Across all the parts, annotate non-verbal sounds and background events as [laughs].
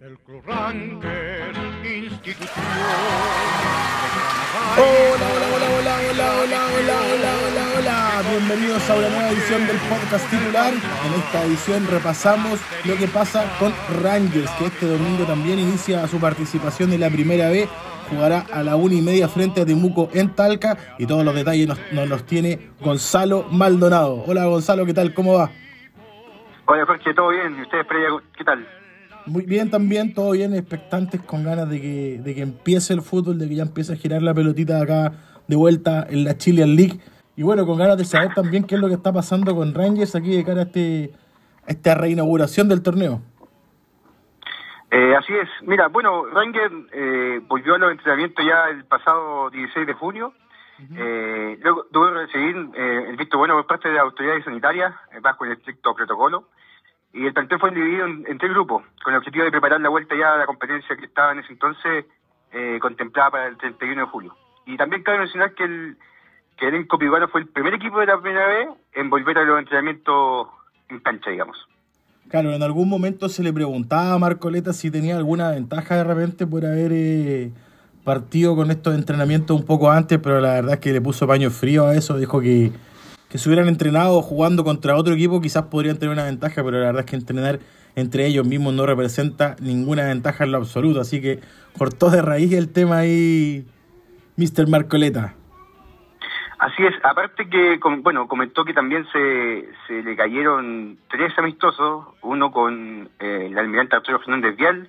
el Club Ranger, institución. Hola, hola, hola, hola, hola, hola, hola, hola, hola, hola. Bienvenidos a una nueva edición del podcast titular. En esta edición repasamos lo que pasa con Rangers, que este domingo también inicia su participación en la primera B. Jugará a la una y media frente a Temuco en Talca y todos los detalles nos, nos los tiene Gonzalo Maldonado. Hola Gonzalo, ¿qué tal? ¿Cómo va? Hola Jorge, ¿todo bien? ¿Y ustedes, Previa, qué tal? Muy bien también, todo bien, expectantes con ganas de que, de que empiece el fútbol, de que ya empiece a girar la pelotita acá de vuelta en la Chilean League. Y bueno, con ganas de saber también qué es lo que está pasando con Rangers aquí de cara a, este, a esta reinauguración del torneo. Eh, así es. Mira, bueno, Ranger eh, volvió a los entrenamientos ya el pasado 16 de junio. eh, luego tuvo que recibir eh, el visto bueno por parte de las autoridades sanitarias, eh, bajo el estricto protocolo. Y el plantel fue dividido en, tres grupos, con el objetivo de preparar la vuelta ya a la competencia que estaba en ese entonces eh, contemplada para el 31 de julio. Y también cabe mencionar que el, que el fue el primer equipo de la primera vez en volver a los entrenamientos en cancha, digamos. Claro, en algún momento se le preguntaba a Marcoleta si tenía alguna ventaja de repente por haber eh, partido con estos entrenamientos un poco antes, pero la verdad es que le puso paño frío a eso, dijo que, que si hubieran entrenado jugando contra otro equipo quizás podrían tener una ventaja, pero la verdad es que entrenar entre ellos mismos no representa ninguna ventaja en lo absoluto, así que cortó de raíz el tema ahí Mr. Marcoleta. Así es, aparte que, bueno, comentó que también se, se le cayeron tres amistosos, uno con eh, el almirante Arturo Fernández Vial,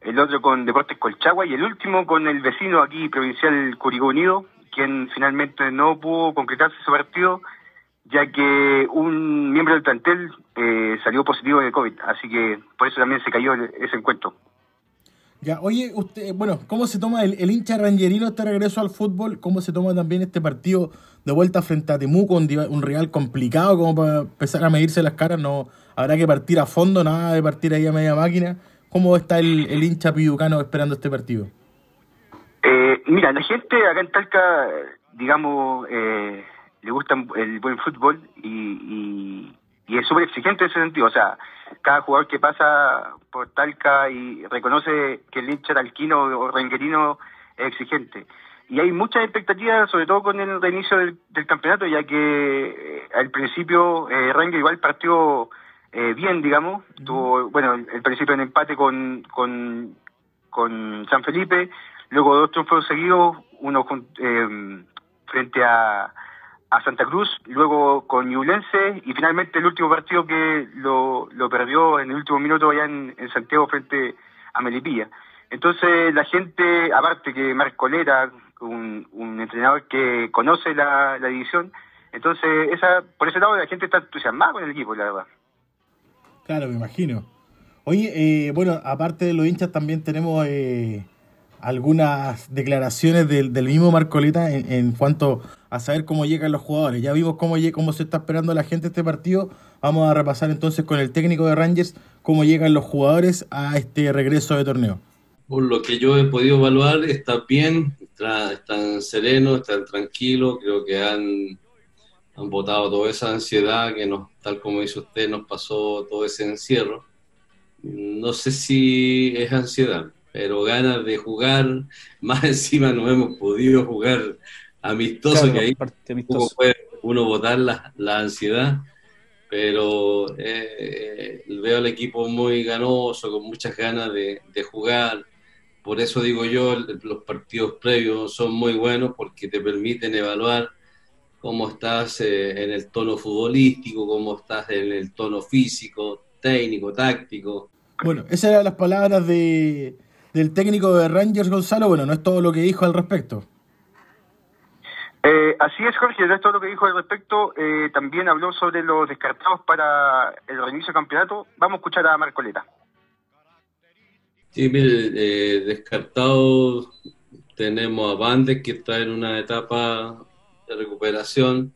el otro con Deportes Colchagua y el último con el vecino aquí provincial Curicó Unido, quien finalmente no pudo concretarse su partido, ya que un miembro del plantel eh, salió positivo de COVID, así que por eso también se cayó ese encuentro. Ya, oye, usted, bueno, ¿cómo se toma el, el hincha rangerino este regreso al fútbol? ¿Cómo se toma también este partido de vuelta frente a Temuco, un, un rival complicado como para empezar a medirse las caras? No habrá que partir a fondo, nada de partir ahí a media máquina. ¿Cómo está el, el hincha piducano esperando este partido? Eh, mira, la gente acá en Talca, digamos, eh, le gusta el buen fútbol y, y, y es súper exigente en ese sentido. O sea, cada jugador que pasa por Talca y reconoce que el hincha talquino o renguerino es exigente. Y hay muchas expectativas, sobre todo con el reinicio del, del campeonato, ya que eh, al principio eh, igual partió eh, bien, digamos. Tuvo, bueno, el, el principio en empate con, con, con San Felipe, luego dos triunfos seguidos, uno eh, frente a, a Santa Cruz, luego con Ñublense y finalmente el último partido que lo, lo perdió en el último minuto allá en, Santiago frente a Melipilla. Entonces la gente, aparte que Marcolera, un, un entrenador que conoce la, la división, entonces esa por ese lado la gente está entusiasmada con el equipo, la verdad. Claro, me imagino. Oye, eh, bueno, aparte de los hinchas también tenemos eh, algunas declaraciones del, del mismo Marcoleta en, en cuanto a saber cómo llegan los jugadores. Ya vimos cómo, cómo se está esperando la gente este partido. Vamos a repasar entonces con el técnico de Rangers cómo llegan los jugadores a este regreso de torneo. Por lo que yo he podido evaluar, está bien, está- están serenos, están tranquilos, creo que han, han botado toda esa ansiedad que nos, tal como dice usted, nos pasó todo ese encierro. No sé si es ansiedad, pero ganas de jugar, [laughs] más encima no hemos podido jugar amistoso, Claro, que ahí amistosa. puede uno botar la, la ansiedad, pero eh, eh, veo al equipo muy ganoso, con muchas ganas de, de jugar. Por eso digo yo, el- los partidos previos son muy buenos porque te permiten evaluar cómo estás eh, en el tono futbolístico, cómo estás en el tono físico, técnico, táctico. Bueno, esas eran las palabras de, del técnico de Rangers, Gonzalo. Bueno, no es todo lo que dijo al respecto. Eh, así es, Jorge, de todo lo que dijo al respecto, eh, también habló sobre los descartados para el reinicio del campeonato. Vamos a escuchar a Marcoleta. Sí, mire, eh, descartados tenemos a Bandes que está en una etapa de recuperación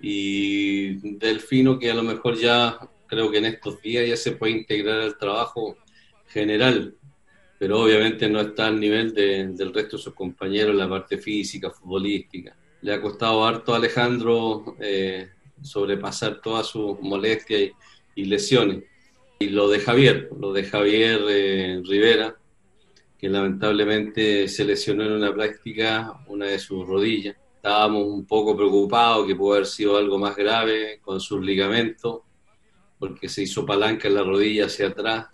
y Delfino que a lo mejor ya creo que en estos días ya se puede integrar al trabajo general, pero obviamente no está al nivel de- del resto de sus compañeros en la parte física, futbolística. Le ha costado harto a Alejandro eh, sobrepasar todas sus molestias y, y lesiones. lo de Javier, lo de Javier eh, Rivera, que lamentablemente se lesionó en una práctica una de sus rodillas. Estábamos un poco preocupados que pudo haber sido algo más grave con sus ligamentos, porque se hizo palanca en la rodilla hacia atrás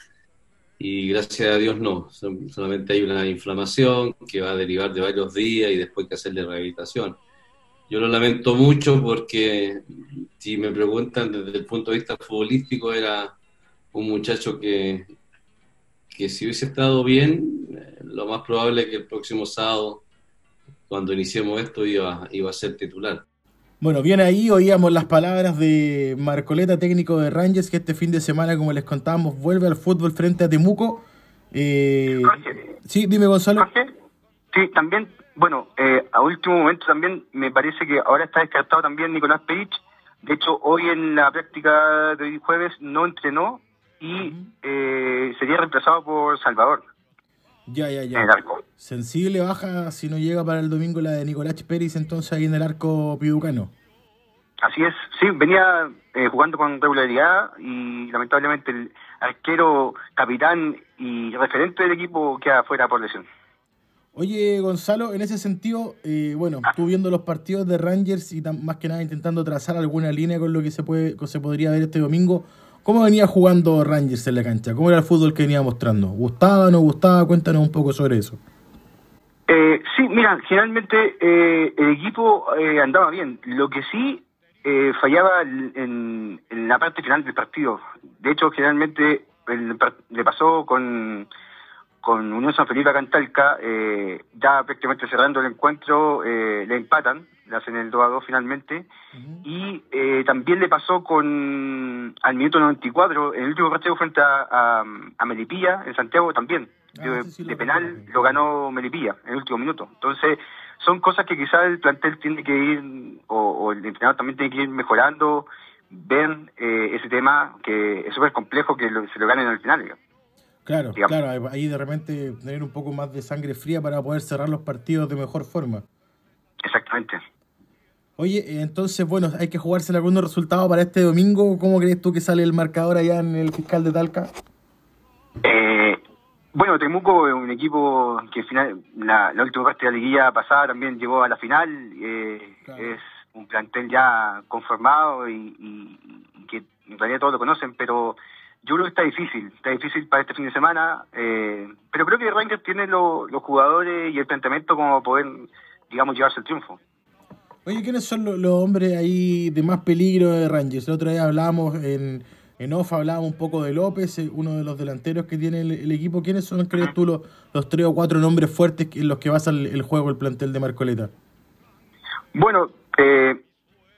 y gracias a Dios no, solamente hay una inflamación que va a derivar de varios días y después hay que hacerle rehabilitación. Yo lo lamento mucho porque si me preguntan desde el punto de vista futbolístico era un muchacho que, que si hubiese estado bien, eh, lo más probable es que el próximo sábado, cuando iniciemos esto, iba, iba a ser titular. Bueno, bien ahí oíamos las palabras de Marcoleta, técnico de Rangers, que este fin de semana, como les contábamos, vuelve al fútbol frente a Temuco. Eh, sí, dime Gonzalo. sí, también, bueno, eh, a último momento también me parece que ahora está descartado también Nicolás Perich. De hecho, hoy en la práctica de hoy jueves no entrenó y eh, sería reemplazado por Salvador. Ya, ya, ya. Sensible baja si no llega para el domingo la de Nicolás Pérez, entonces ahí en el arco piducano. Así es, sí, venía eh, jugando con regularidad y lamentablemente el arquero, capitán y referente del equipo queda fuera por lesión. Oye, Gonzalo, en ese sentido, eh, bueno, tú viendo los partidos de Rangers y más que nada intentando trazar alguna línea con lo que se puede se podría ver este domingo, ¿Cómo venía jugando Rangers en la cancha? ¿Cómo era el fútbol que venía mostrando? ¿Gustaba, no gustaba? Cuéntanos un poco sobre eso. Eh, sí, mira, generalmente eh, el equipo eh, andaba bien. Lo que sí eh, fallaba en, la parte final del partido. De hecho, generalmente le pasó con, con Unión San Felipe a Cantalca, ya prácticamente cerrando el encuentro, le empatan le hacen el 2 a 2 finalmente. Y eh, también le pasó con al minuto 94, en el último partido frente a, a, Melipilla, en Santiago también. Ah, de, penal lo ganó Melipilla en el último minuto. Entonces, son cosas que quizás el plantel tiene que ir, o, el entrenador también tiene que ir mejorando, ver eh, ese tema que es súper complejo que se lo ganen al final. Claro, claro, ahí de repente tener un poco más de sangre fría para poder cerrar los partidos de mejor forma. Exactamente. Oye, entonces, bueno, hay que jugarse algunos resultados para este domingo. ¿Cómo crees tú que sale el marcador allá en el fiscal de Talca? Eh, bueno, Temuco es un equipo que final, la, última parte de la liguilla pasada también llegó a la final. Eh, es un plantel ya conformado y, que en realidad todos lo conocen, pero yo creo que está difícil. Está difícil para este fin de semana. Eh, pero creo que Rangers tiene los jugadores y el planteamiento como poder, digamos, llevarse el triunfo. Oye, ¿quiénes son los, hombres ahí de más peligro de Rangers? La otra vez hablábamos en, en off, hablábamos un poco de López, eh, uno de los delanteros que tiene el, equipo. ¿Quiénes son, crees tú, los, los, tres o cuatro nombres fuertes en los que basa el, juego el plantel de Marcoleta? Bueno, eh,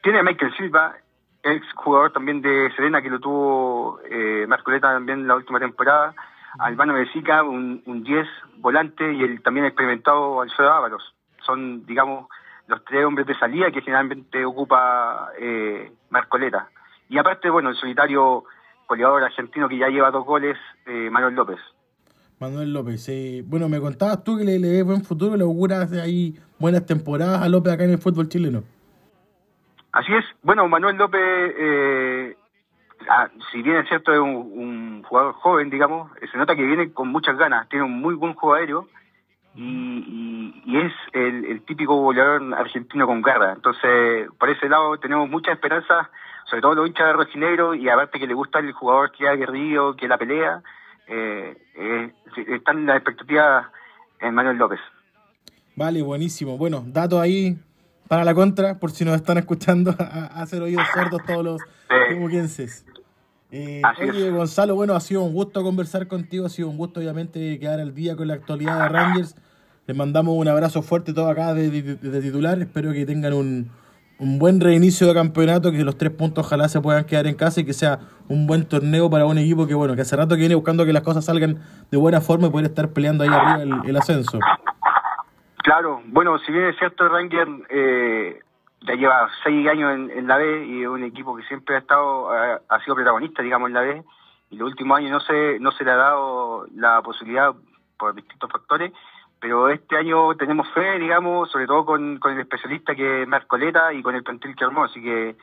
tiene a Michael Silva, ex jugador también de Serena, que lo tuvo eh, Marcoleta también la última temporada. Albano Mesica, un 10 volante, y el también experimentado Alfredo Ábalos. Son, digamos, los tres hombres de salida que generalmente ocupa eh, Marcoleta. Y aparte, bueno, el solitario goleador argentino que ya lleva dos goles, eh, Manuel López. Manuel López, eh, bueno, me contabas tú que le, ves buen futuro, le auguras ahí buenas temporadas a López acá en el fútbol chileno. Así es, bueno, Manuel López, eh, ah, si bien es cierto es un, jugador joven, digamos, se nota que viene con muchas ganas, tiene un muy buen juego aéreo y, y, es el, típico goleador argentino con garra. Entonces, por ese lado tenemos mucha esperanza, sobre todo los hinchas de Rojinegro, y aparte que le gusta el jugador que ha guerrido, que la pelea, eh, eh, están las expectativas en Manuel López. Vale, buenísimo. Bueno, datos ahí para la contra, por si nos están escuchando, [laughs] a, hacer oídos sordos todos los temuquenses. Eh, oye, Gonzalo, bueno, ha sido un gusto conversar contigo, ha sido un gusto obviamente quedar al día con la actualidad de Rangers. Les mandamos un abrazo fuerte todo acá de, titular, espero que tengan un, buen reinicio de campeonato, que los tres puntos ojalá se puedan quedar en casa y que sea un buen torneo para un equipo que bueno, que hace rato que viene buscando que las cosas salgan de buena forma y poder estar peleando ahí arriba el, ascenso. Claro, bueno, si bien es cierto, Rangers eh, ya lleva seis años en, la B y es un equipo que siempre ha estado ha, sido protagonista digamos en la B y los últimos años no se no se le ha dado la posibilidad por distintos factores pero este año tenemos fe digamos sobre todo con, el especialista que es Marcoleta y con el plantel que armó así que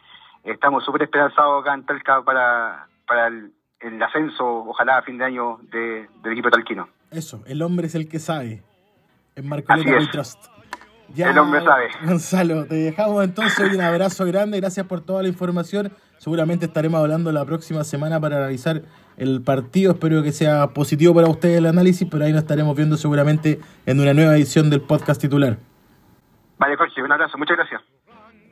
estamos súper esperanzados acá en Talca para para el ascenso, ojalá a fin de año, de, del equipo talquino. Eso, el hombre es el que sabe. En Marcoleta. We Trust. El hombre sabe. Gonzalo, te dejamos entonces un abrazo grande, gracias por toda la información. Seguramente estaremos hablando la próxima semana para analizar el partido. Espero que sea positivo para ustedes el análisis, pero ahí nos estaremos viendo seguramente en una nueva edición del podcast titular. Vale, Jorge, un abrazo, muchas gracias.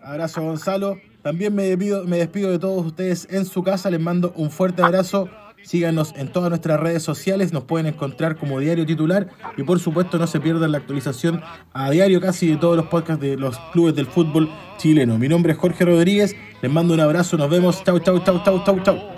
Abrazo Gonzalo. También me despido, me despido de todos ustedes en su casa. Les mando un fuerte abrazo. Síganos en todas nuestras redes sociales. Nos pueden encontrar como Diario Titular. Y por supuesto no se pierdan la actualización a diario casi de todos los podcasts de los clubes del fútbol chileno. Mi nombre es Jorge Rodríguez. Les mando un abrazo. Nos vemos. Chau, chau, chau, chau, chau, chau.